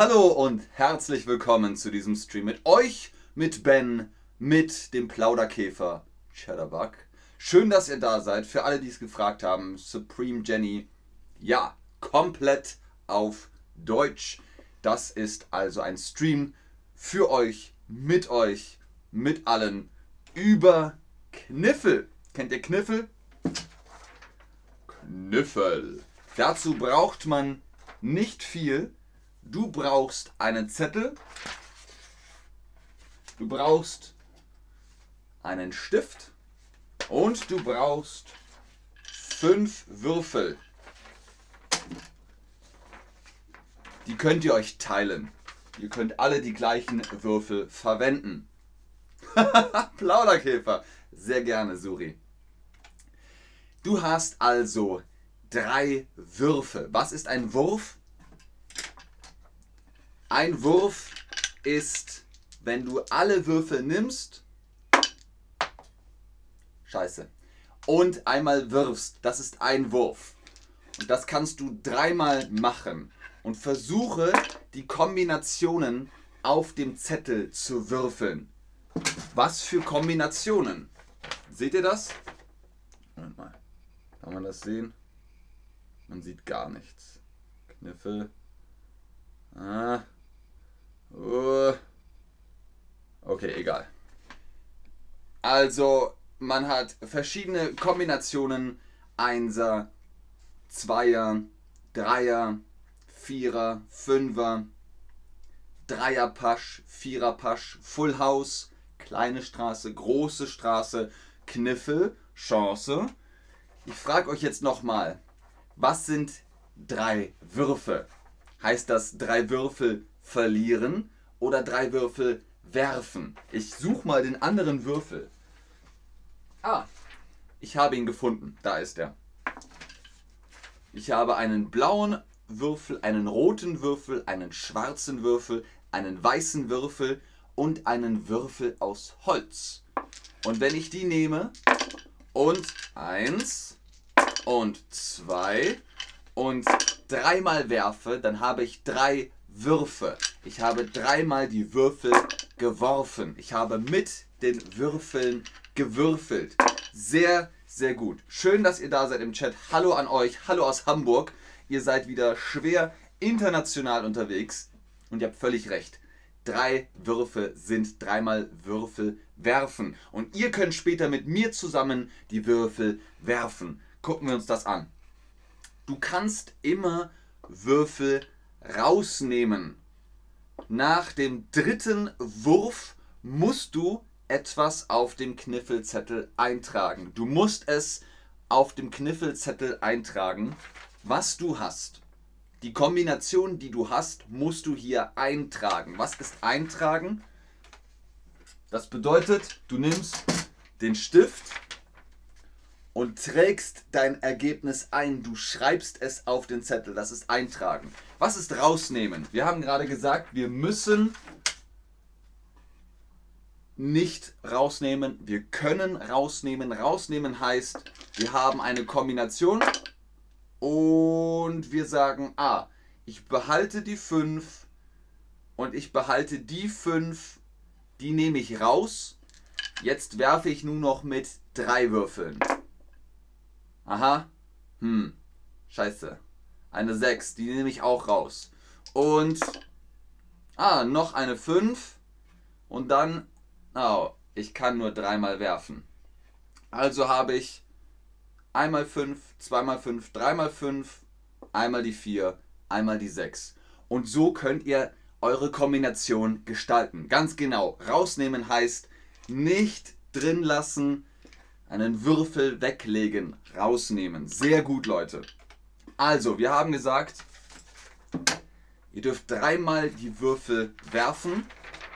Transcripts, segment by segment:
Hallo und herzlich willkommen zu diesem Stream mit euch, mit Ben, mit dem Plauderkäfer Cheddarbug. Schön, dass ihr da seid. Für alle, die es gefragt haben, Supreme Jenny, ja, komplett auf Deutsch. Das ist also ein Stream für euch, mit euch, mit allen über Kniffel. Kennt ihr Kniffel? Kniffel. Dazu braucht man nicht viel. Du brauchst einen Zettel. Du brauchst einen Stift. Und du brauchst fünf Würfel. Die könnt ihr euch teilen. Ihr könnt alle die gleichen Würfel verwenden. Plauderkäfer. Sehr gerne, Suri. Du hast also drei Würfe. Was ist ein Wurf? Ein Wurf ist, wenn du alle Würfel nimmst, scheiße, und einmal wirfst. Das ist ein Wurf. Und das kannst du dreimal machen. Und versuche die Kombinationen auf dem Zettel zu würfeln. Was für Kombinationen? Seht ihr das? Moment mal. Kann man das sehen? Man sieht gar nichts. Kniffel. Ah. Uh. Okay, egal. Also, man hat verschiedene Kombinationen. Einser, Zweier, Dreier, Vierer, Fünfer, Dreierpasch, Viererpasch, Full House, kleine Straße, große Straße, Kniffel, Chance. Ich frage euch jetzt nochmal, was sind drei Würfe? Heißt das drei Würfel verlieren oder drei Würfel werfen? Ich suche mal den anderen Würfel. Ah, ich habe ihn gefunden. Da ist er. Ich habe einen blauen Würfel, einen roten Würfel, einen schwarzen Würfel, einen weißen Würfel und einen Würfel aus Holz. Und wenn ich die nehme und eins und zwei und dreimal werfe, dann habe ich drei Würfe. Ich habe dreimal die Würfel geworfen. Ich habe mit den Würfeln gewürfelt. Sehr, sehr gut. Schön, dass ihr da seid im Chat. Hallo an euch. Hallo aus Hamburg. Ihr seid wieder schwer international unterwegs. Und ihr habt völlig recht. Drei Würfe sind dreimal Würfel werfen. Und ihr könnt später mit mir zusammen die Würfel werfen. Gucken wir uns das an. Du kannst immer Würfel rausnehmen. Nach dem dritten Wurf musst du etwas auf dem Kniffelzettel eintragen. Du musst es auf dem Kniffelzettel eintragen, was du hast. Die Kombination, die du hast, musst du hier eintragen. Was ist eintragen? Das bedeutet, du nimmst den Stift und trägst dein Ergebnis ein. Du schreibst es auf den Zettel. Das ist eintragen. Was ist rausnehmen? Wir haben gerade gesagt, wir müssen nicht rausnehmen. Wir können rausnehmen. Rausnehmen heißt, wir haben eine Kombination und wir sagen, ah, ich behalte die 5 und ich behalte die 5, die nehme ich raus. Jetzt werfe ich nur noch mit drei Würfeln. Aha. Hm. Scheiße. Eine 6, die nehme ich auch raus. Und. Ah, noch eine 5. Und dann. Oh, ich kann nur dreimal werfen. Also habe ich einmal 5, zweimal 5, dreimal 5, einmal die 4, einmal die 6. Und so könnt ihr eure Kombination gestalten. Ganz genau. Rausnehmen heißt nicht drin lassen, einen Würfel weglegen, rausnehmen. Sehr gut, Leute. Also, wir haben gesagt, ihr dürft dreimal die Würfel werfen.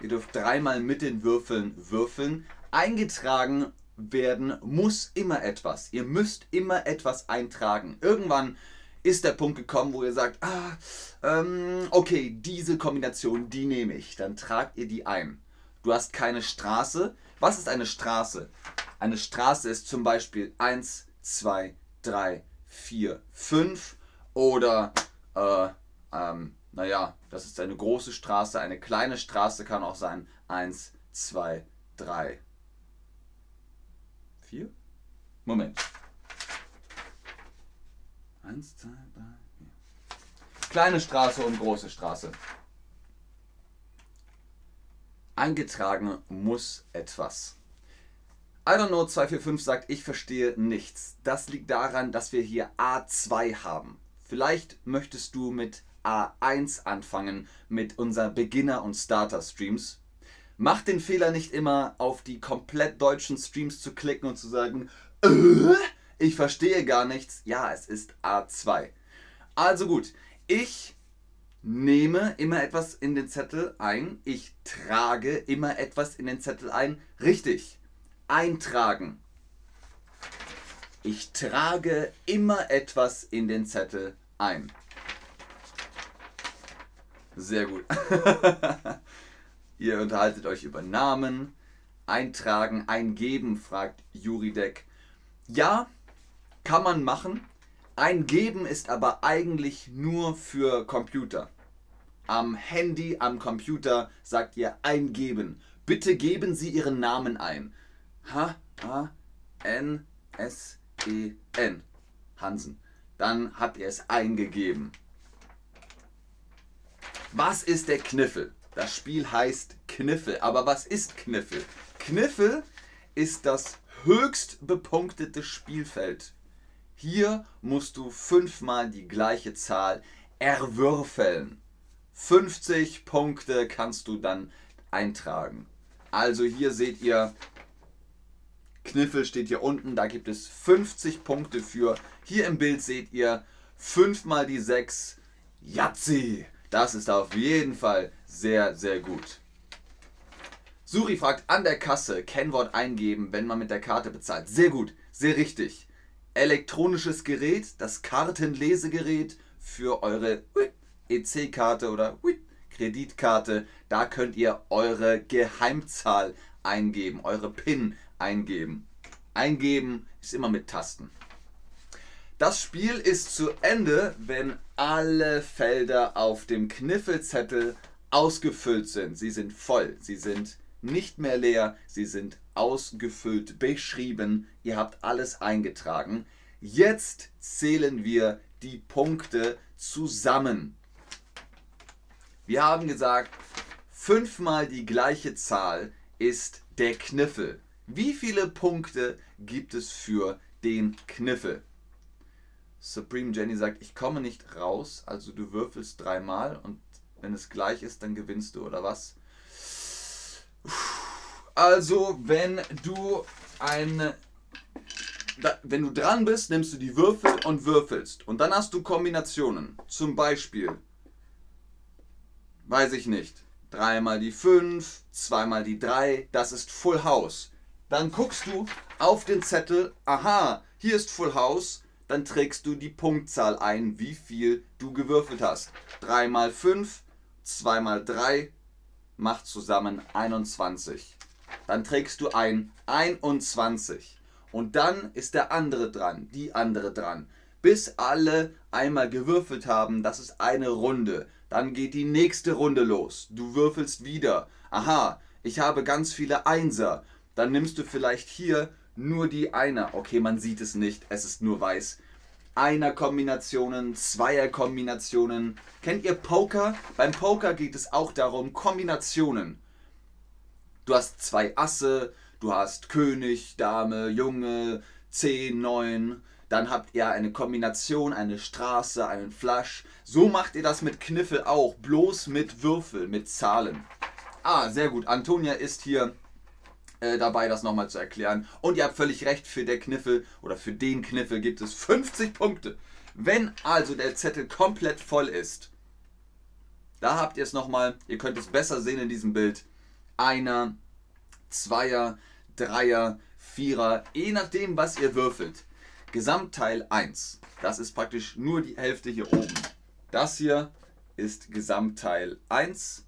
Ihr dürft dreimal mit den Würfeln würfeln. Eingetragen werden muss immer etwas. Ihr müsst immer etwas eintragen. Irgendwann ist der Punkt gekommen, wo ihr sagt, ah, ähm, okay, diese Kombination, die nehme ich. Dann tragt ihr die ein. Du hast keine Straße. Was ist eine Straße? Eine Straße ist zum Beispiel 1, 2, 3, 4, 5 oder äh, ähm, naja, das ist eine große Straße, eine kleine Straße kann auch sein. Eins, zwei, drei, vier. Moment. Eins, zwei, drei, vier. Kleine Straße und große Straße. Eingetragen muss etwas. I don't know 245 sagt, ich verstehe nichts. Das liegt daran, dass wir hier A2 haben. Vielleicht möchtest du mit A1 anfangen, mit unseren Beginner- und Starter-Streams. Mach den Fehler nicht immer, auf die komplett deutschen Streams zu klicken und zu sagen, äh, ich verstehe gar nichts. Ja, es ist A2. Also gut, ich nehme immer etwas in den Zettel ein. Ich trage immer etwas in den Zettel ein. Richtig eintragen. Ich trage immer etwas in den Zettel ein. Sehr gut. Ihr unterhaltet euch über Namen, eintragen, eingeben, fragt Juridek. Ja, kann man machen. Eingeben ist aber eigentlich nur für Computer. Am Handy, am Computer sagt ihr eingeben. Bitte geben Sie Ihren Namen ein. H-A-N-S-E-N. Hansen. Dann habt ihr es eingegeben. Was ist der Kniffel? Das Spiel heißt Kniffel. Aber was ist Kniffel? Kniffel ist das höchst bepunktete Spielfeld. Hier musst du fünfmal die gleiche Zahl erwürfeln. 50 Punkte kannst du dann eintragen. Also hier seht ihr Kniffel steht hier unten, da gibt es 50 Punkte für. Hier im Bild seht ihr 5 mal die 6. Yazzi! Das ist auf jeden Fall sehr, sehr gut. Suri fragt an der Kasse, Kennwort eingeben, wenn man mit der Karte bezahlt. Sehr gut, sehr richtig. Elektronisches Gerät, das Kartenlesegerät für eure EC-Karte oder Kreditkarte. Da könnt ihr eure Geheimzahl eingeben, eure PIN eingeben. Eingeben ist immer mit Tasten. Das Spiel ist zu Ende, wenn alle Felder auf dem Kniffelzettel ausgefüllt sind. Sie sind voll, sie sind nicht mehr leer, sie sind ausgefüllt, beschrieben. Ihr habt alles eingetragen. Jetzt zählen wir die Punkte zusammen. Wir haben gesagt, fünfmal die gleiche Zahl ist der Kniffel. Wie viele Punkte gibt es für den Kniffel? Supreme Jenny sagt, ich komme nicht raus, also du würfelst dreimal und wenn es gleich ist, dann gewinnst du, oder was? Also, wenn du ein. Wenn du dran bist, nimmst du die Würfel und würfelst. Und dann hast du Kombinationen. Zum Beispiel, weiß ich nicht, dreimal die 5, zweimal die 3, das ist Full House. Dann guckst du auf den Zettel, aha, hier ist Full House, dann trägst du die Punktzahl ein, wie viel du gewürfelt hast. 3 mal 5, 2 mal 3 macht zusammen 21. Dann trägst du ein 21. Und dann ist der andere dran, die andere dran. Bis alle einmal gewürfelt haben, das ist eine Runde. Dann geht die nächste Runde los. Du würfelst wieder. Aha, ich habe ganz viele Einser dann nimmst du vielleicht hier nur die Einer. Okay, man sieht es nicht, es ist nur weiß. Einer-Kombinationen, Zweier-Kombinationen. Kennt ihr Poker? Beim Poker geht es auch darum, Kombinationen. Du hast zwei Asse, du hast König, Dame, Junge, 10, 9. Dann habt ihr eine Kombination, eine Straße, einen Flash. So macht ihr das mit Kniffel auch, bloß mit Würfel, mit Zahlen. Ah, sehr gut. Antonia ist hier äh, dabei, das nochmal zu erklären. Und ihr habt völlig recht, für der Kniffel oder für den Kniffel gibt es 50 Punkte. Wenn also der Zettel komplett voll ist, da habt ihr es nochmal, ihr könnt es besser sehen in diesem Bild. Einer, Zweier, Dreier, Vierer, je nachdem, was ihr würfelt. Gesamtteil 1. Das ist praktisch nur die Hälfte hier oben. Das hier ist Gesamtteil 1.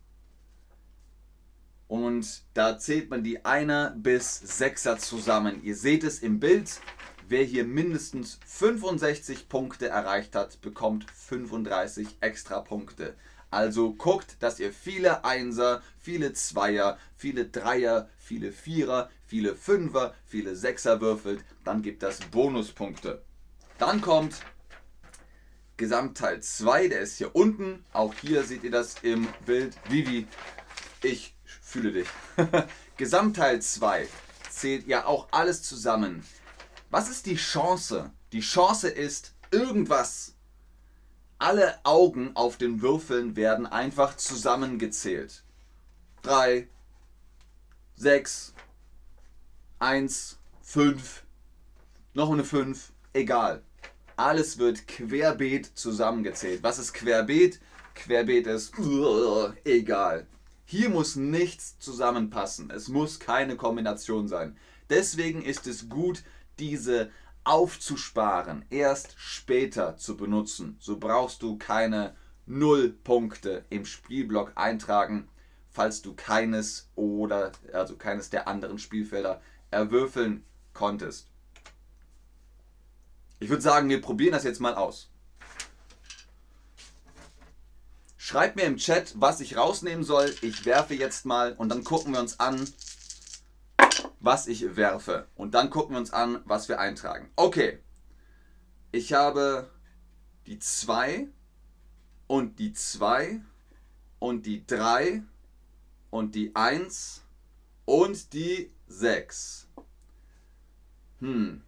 Und da zählt man die Einer bis Sechser zusammen. Ihr seht es im Bild. wer hier mindestens 65 Punkte erreicht hat, bekommt 35 extra Punkte. Also guckt, dass ihr viele Einser, viele Zweier, viele Dreier, viele Vierer, viele Fünfer, viele Sechser würfelt. Dann gibt das Bonuspunkte. Dann kommt Gesamtteil 2, der ist hier unten. Auch hier seht ihr das im Bild. Vivi, ich fühle dich. Gesamtteil 2 zählt ja auch alles zusammen. Was ist die Chance? Die Chance ist irgendwas. Alle Augen auf den Würfeln werden einfach zusammengezählt. 3, 6, 1, 5, noch eine 5, egal. Alles wird querbeet zusammengezählt. Was ist querbeet? Querbeet ist egal. Hier muss nichts zusammenpassen. Es muss keine Kombination sein. Deswegen ist es gut, diese aufzusparen, erst später zu benutzen. So brauchst du keine Nullpunkte im Spielblock eintragen, falls du keines oder also keines der anderen Spielfelder erwürfeln konntest. Ich würde sagen, wir probieren das jetzt mal aus. Schreibt mir im Chat, was ich rausnehmen soll. Ich werfe jetzt mal und dann gucken wir uns an, was ich werfe. Und dann gucken wir uns an, was wir eintragen. Okay. Ich habe die 2 und die 2 und die 3 und die 1 und die 6. Hm.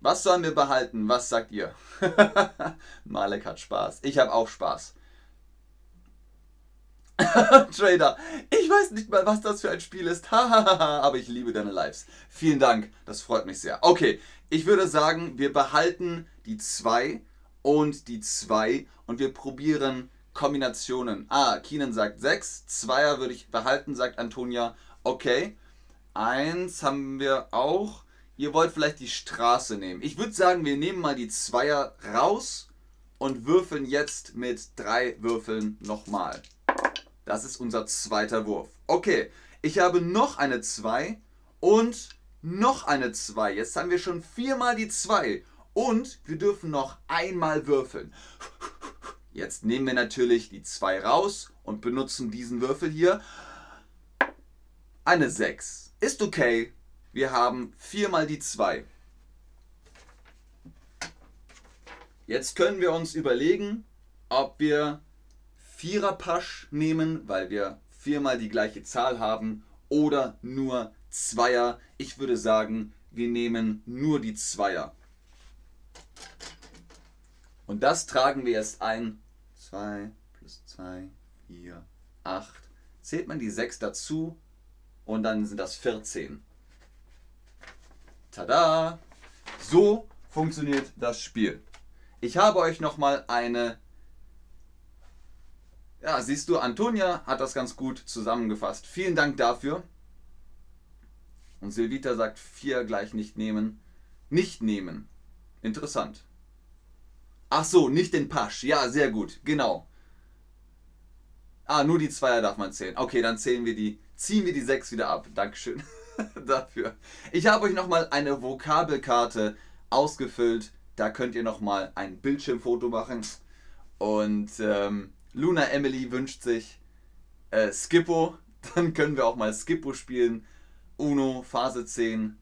Was sollen wir behalten? Was sagt ihr? Malek hat Spaß. Ich habe auch Spaß. Trader, ich weiß nicht mal, was das für ein Spiel ist. aber ich liebe deine Lives. Vielen Dank, das freut mich sehr. Okay, ich würde sagen, wir behalten die 2 und die 2 und wir probieren Kombinationen. Ah, Keenan sagt 6, 2er würde ich behalten, sagt Antonia. Okay, 1 haben wir auch. Ihr wollt vielleicht die Straße nehmen. Ich würde sagen, wir nehmen mal die Zweier raus und würfeln jetzt mit drei Würfeln nochmal. Das ist unser zweiter Wurf. Okay, ich habe noch eine 2 und noch eine 2. Jetzt haben wir schon viermal die 2 und wir dürfen noch einmal würfeln. Jetzt nehmen wir natürlich die 2 raus und benutzen diesen Würfel hier. Eine 6. Ist okay. Wir haben viermal die 2. Jetzt können wir uns überlegen, ob wir Viererpasch nehmen, weil wir viermal die gleiche Zahl haben, oder nur Zweier. Ich würde sagen, wir nehmen nur die Zweier. Und das tragen wir erst ein. 2 plus 2, 4, 8. Zählt man die 6 dazu und dann sind das 14. Tada! So funktioniert das Spiel. Ich habe euch nochmal eine... Ja, siehst du, Antonia hat das ganz gut zusammengefasst. Vielen Dank dafür. Und Silvita sagt 4 gleich nicht nehmen. Nicht nehmen. Interessant. Ach so, nicht den Pasch. Ja, sehr gut. Genau. Ah, nur die Zweier darf man zählen. Okay, dann zählen wir die, ziehen wir die 6 wieder ab. Dankeschön. dafür. Ich habe euch nochmal eine Vokabelkarte ausgefüllt. Da könnt ihr nochmal ein Bildschirmfoto machen. Und ähm, Luna Emily wünscht sich äh, Skippo. Dann können wir auch mal Skippo spielen. Uno, Phase 10.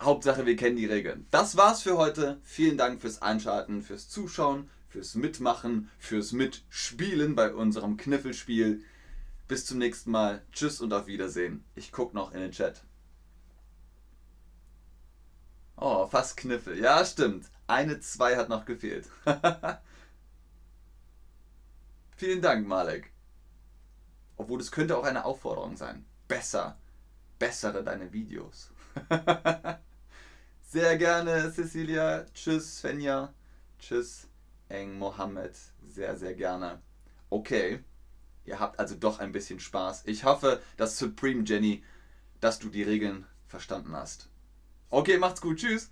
Hauptsache, wir kennen die Regeln. Das war's für heute. Vielen Dank fürs Einschalten, fürs Zuschauen, fürs Mitmachen, fürs Mitspielen bei unserem Kniffelspiel. Bis zum nächsten Mal. Tschüss und auf Wiedersehen. Ich gucke noch in den Chat. Oh, fast Kniffel. Ja, stimmt. Eine 2 hat noch gefehlt. Vielen Dank, Malek. Obwohl, es könnte auch eine Aufforderung sein. Besser. Bessere deine Videos. Sehr gerne, Cecilia. Tschüss, Svenja. Tschüss, Eng Mohammed. Sehr, sehr gerne. Okay. Ihr habt also doch ein bisschen Spaß. Ich hoffe, dass Supreme Jenny, dass du die Regeln verstanden hast. Okay, macht's gut. Tschüss.